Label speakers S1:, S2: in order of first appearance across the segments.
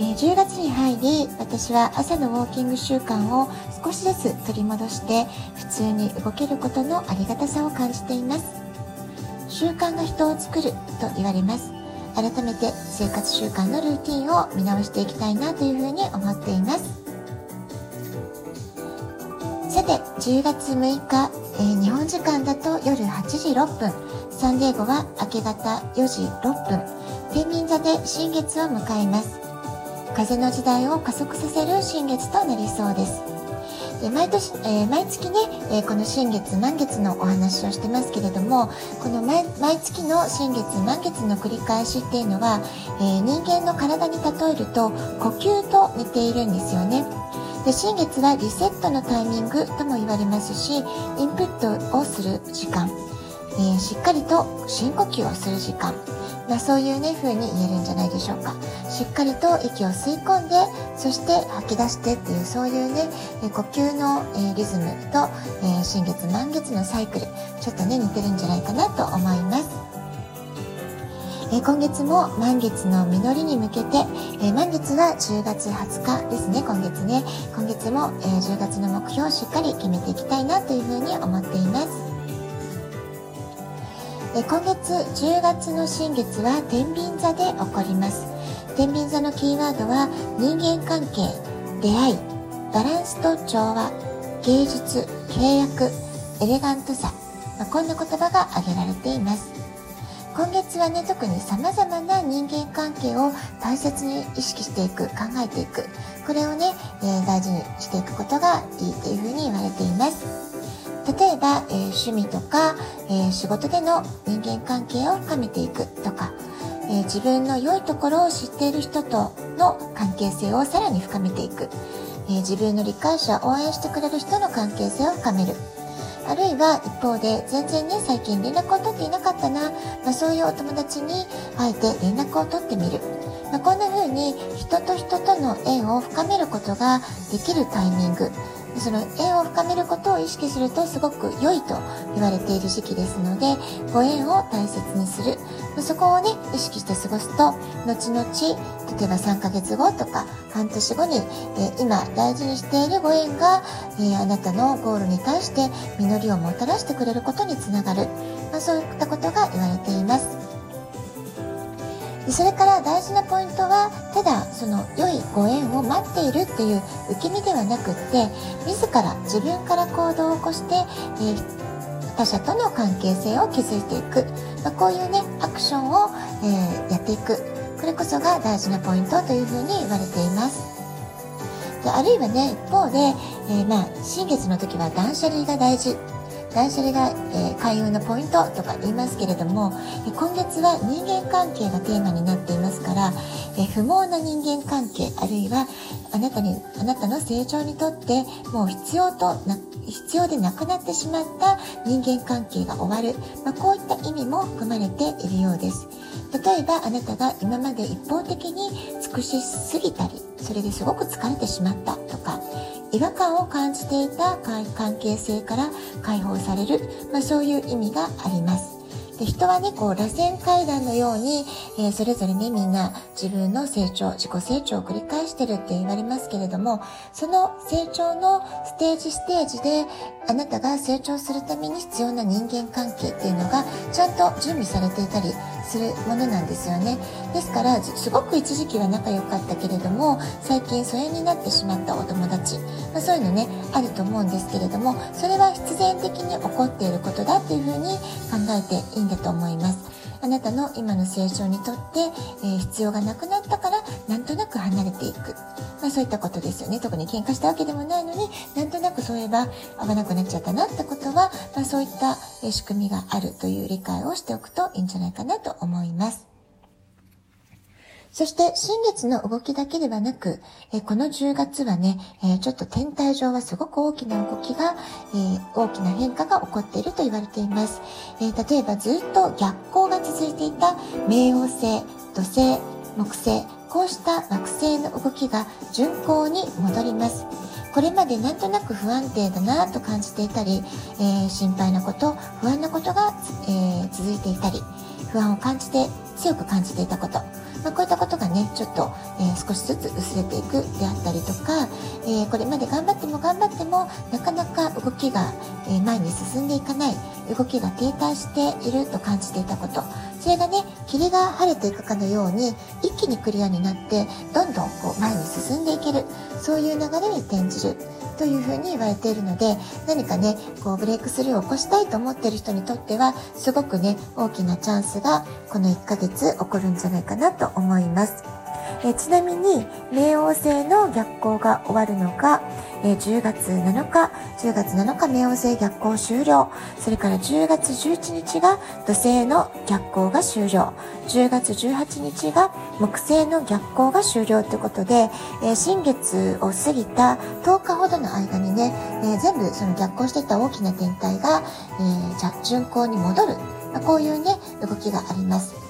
S1: えー、10月に入り私は朝のウォーキング習慣を少しずつ取り戻して普通に動けることのありがたさを感じています。習慣が人を作ると言われます。改めて生活習慣のルーティンを見直していきたいなというふうに思っています。さて10月6日、えー、日本時間だと夜8時6分。サンデーゴは明け方4時6分。天秤座で新月を迎えます。風の時代を加速させる新月となりそうです。で毎年、えー、毎月ね、えー、この新月満月のお話をしてますけれどもこの毎月の新月満月の繰り返しっていうのは、えー、人間の体に例えると呼吸と似ているんですよね。で新月はリセットのタイミングとも言われますしインプットをする時間、えしっかりと深呼吸をする時間まあ、そういうね風に言えるんじゃないでしょうかしっかりと息を吸い込んでそして吐き出してっていうそういうね呼吸の、えリズムと、え新月満月のサイクルちょっとね似てるんじゃないかなと思いますえ今月も満月の実りに向けて、え満月は10月20日ですね、今月ね。今月も、え10月の目標をしっかり決めていきたいなというふうに思っています。え今月10月の新月は天秤座で起こります。天秤座のキーワードは人間関係出会いバランスと調和芸術契約エレガントさ、まあ、こんな言葉が挙げられています。今月はね特に様々な人間関係を大切に意識していく考えていく。これをね、えー、大事にしていくことがいいというふうに言われています。例えば、えー、趣味とか、えー、仕事での人間関係を深めていくとか、えー、自分の良いところを知っている人との関係性をさらに深めていく、え自分の理解者を応援してくれる人の関係性を深める。あるいは一方で全然ね最近連絡を取っていなかったな、まあ、そういうお友達にあえて連絡を取ってみる、まあ、こんな風に人と人との縁を深めることができるタイミング。その縁を深めることを意識するとすごく良いと言われている時期ですのでご縁を大切にするそこをね意識して過ごすと後々例えば3ヶ月後とか半年後に、え、今大事にしているご縁が、え、あなたのゴールに対して実りをもたらしてくれることにつながる、まあ、そういったことが言われています。でそれから大事なポイントはただその良いご縁を待っているっていう受け身ではなくって自ら自分から行動を起こして、えー、他者との関係性を築いていく、まあ、こういうねアクションを、えー、やっていく。これこそが大事なポイントというふうに言われています。であるいはね一方で、えー、まあ新月の時は断捨離が大事。断捨離が、えー、開運のポイントとか言いますけれども、え今月は人間関係がテーマになっていますから、え不毛な人間関係あるいはあなたにあなたの成長にとってもう必要とな必要でなくなってしまった人間関係が終わる、まあ、こういった意味も含まれているようです。例えばあなたが今まで一方的に尽くしすぎたりそれですごく疲れてしまったとか違和感を感じていた関係性から解放される、まあ、そういう意味があります。で人はね、こう、螺旋階段のように、えー、それぞれね、みんな自分の成長、自己成長を繰り返してるって言われますけれども、その成長のステージステージで、あなたが成長するために必要な人間関係っていうのが、ちゃんと準備されていたりするものなんですよね。ですから、すごく一時期は仲良かったけれども、最近疎遠になってしまったお友達、まあ、そういうのね、あると思うんですけれども、それは必然的に起こっていることだっていうふうに考えていいんだと思います。あなたの今の成長にとって、えー、必要がなくなったからなんとなく離れていく、まあ、そういったことですよね特に喧嘩したわけでもないのになんとなくそういえば合わなくなっちゃったなってことは、まあ、そういった、仕組みがあるという理解をしておくといいんじゃないかなと思います。そして新月の動きだけではなく、えこの10月はね、えちょっと天体上はすごく大きな動きが、え大きな変化が起こっていると言われています。え例えばずっと逆行が続いていた冥王星、土星、木星、こうした惑星の動きが巡行に戻ります。これまでなんとなく不安定だなと感じていたり、えー、心配なこと、不安なことが、えー、続いていたり、不安を感じて強く感じていたこと、まあ、こういったことがねちょっと、えー、少しずつ薄れていくであったりとか、えー、これまで頑張っても頑張ってもなかなか動きが、え前に進んでいかない動きが停滞していると感じていたこと。それがね霧が晴れていくかのように一気にクリアになってどんどんこう前に進んでいける。そういう流れに転じる。というふうに言われているので何かねこうブレイクスルーを起こしたいと思っている人にとってはすごくね大きなチャンスがこの1ヶ月起こるんじゃないかなと思います。えちなみに冥王星の逆行が終わるのが、え10月7日10月7日冥王星逆行終了。それから10月11日が土星の逆行が終了。10月18日が木星の逆行が終了ということで、え新月を過ぎた10日ほどの間にね、え全部その逆行していた大きな天体が、えー、じゃ巡行に戻る、ま、こういうね動きがあります。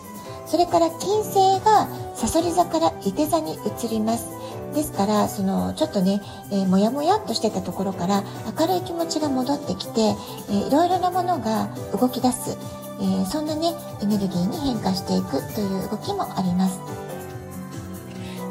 S1: それから金星がさそり座からいて座に移ります。ですから、その、ちょっとね、えー、もやもやっとしてたところから明るい気持ちが戻ってきて、えー、いろいろなものが動き出す、えー、そんなね、エネルギーに変化していくという動きもあります。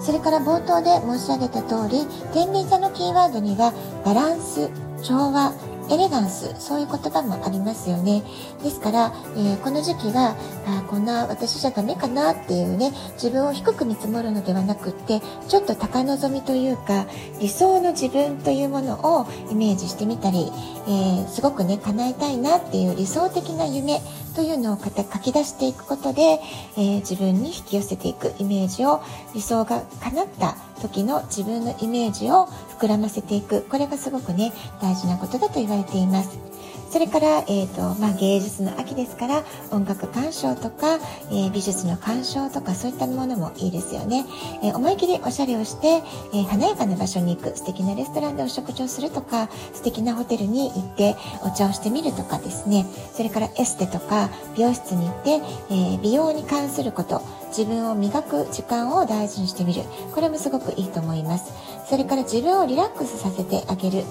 S1: それから冒頭で申し上げた通り、天秤座のキーワードには、バランス、調和、エレガンス、そういう言葉もありますよね。ですから、えー、この時期は、あこんな私じゃダメかなっていうね、自分を低く見積もるのではなくって、ちょっと高望みというか、理想の自分というものをイメージしてみたり、えー、すごくね、叶えたいなっていう理想的な夢というのを書き出していくことで、えー、自分に引き寄せていくイメージを、理想が叶った時の自分のイメージを膨らませていく。これがすごくね、大事なことだと言われています。それから、えーとまあ、芸術の秋ですから音楽鑑賞とか、え、美術の鑑賞とかそういったものもいいですよね、え、思い切りおしゃれをして、え、華やかな場所に行く素敵なレストランでお食事をするとか素敵なホテルに行ってお茶をしてみるとかですね。それからエステとか美容室に行って、え美容に関すること自分を磨く時間を大事にしてみる。これもすごくいいと思います。それから自分をリラックスさせてあげる。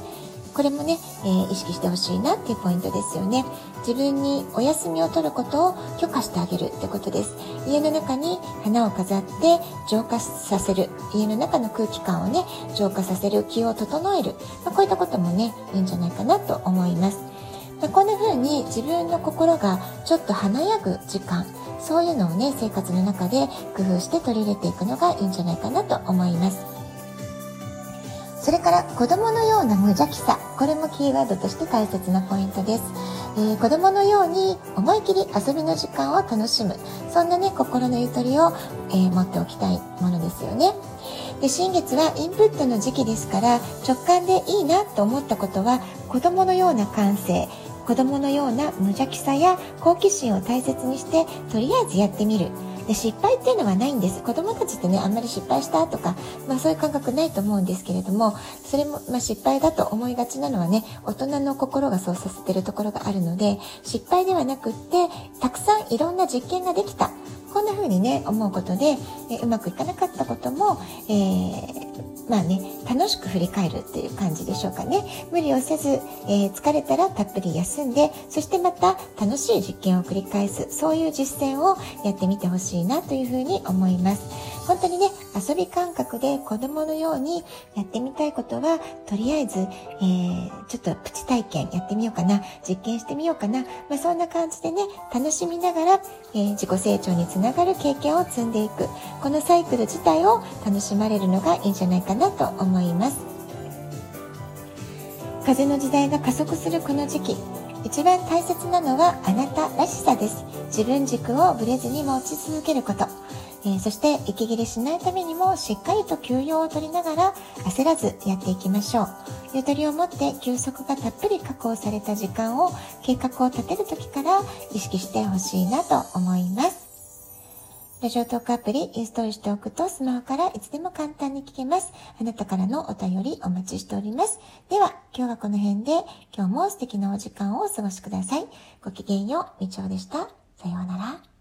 S1: これもね、えー、意識してほしいなっていうポイントですよね。自分にお休みを取ることを許可してあげるってことです。家の中に花を飾って浄化させる。家の中の空気感をね、浄化させる。気を整える。まあ、こういったこともね、いいんじゃないかなと思います。まあ、こんな風に自分の心がちょっと華やぐ時間、そういうのをね、生活の中で工夫して取り入れていくのがいいんじゃないかなと思います。それから子供のような無邪気さ。これもキーワードとして大切なポイントです。えー、子供のように思い切り遊びの時間を楽しむ。そんなね、心のゆとりを、えー、持っておきたいものですよね。で、新月はインプットの時期ですから、直感でいいなと思ったことは、子供のような感性、子供のような無邪気さや好奇心を大切にして、とりあえずやってみる。で失敗っていうのはないんです。子供たちってねあんまり失敗したとか、まあ、そういう感覚ないと思うんですけれどもそれも、まあ、失敗だと思いがちなのはね大人の心がそうさせてるところがあるので失敗ではなくってたくさんいろんな実験ができた。こんな風にね思うことで、えうまくいかなかったことも、えーまあね、楽しく振り返るっていう感じでしょうかね。無理をせず、えー、疲れたらたっぷり休んで、そしてまた楽しい実験を繰り返す、そういう実践をやってみてほしいなというふうに思います。本当にね、遊び感覚で子供のようにやってみたいことは、とりあえず、えー、ちょっとプチ体験やってみようかな、実験してみようかな、まあ、そんな感じでね、楽しみながら、えー、自己成長につながる経験を積んでいく。このサイクル自体を楽しまれるのがいいんじゃないかなと思います。風の時代が加速するこの時期、一番大切なのはあなたらしさです。自分軸をぶれずに持ち続けること。え、そして息切れしないためにもしっかりと休養を取りながら焦らずやっていきましょう。ゆとりを持って休息がたっぷり確保された時間を計画を立てる時から意識してほしいなと思います。ラジオトークアプリインストールしておくとスマホからいつでも簡単に聞けます。あなたからのお便りお待ちしております。では、今日はこの辺で今日も素敵なお時間をお過ごしください。ごきげんよう、みちおでした。さようなら。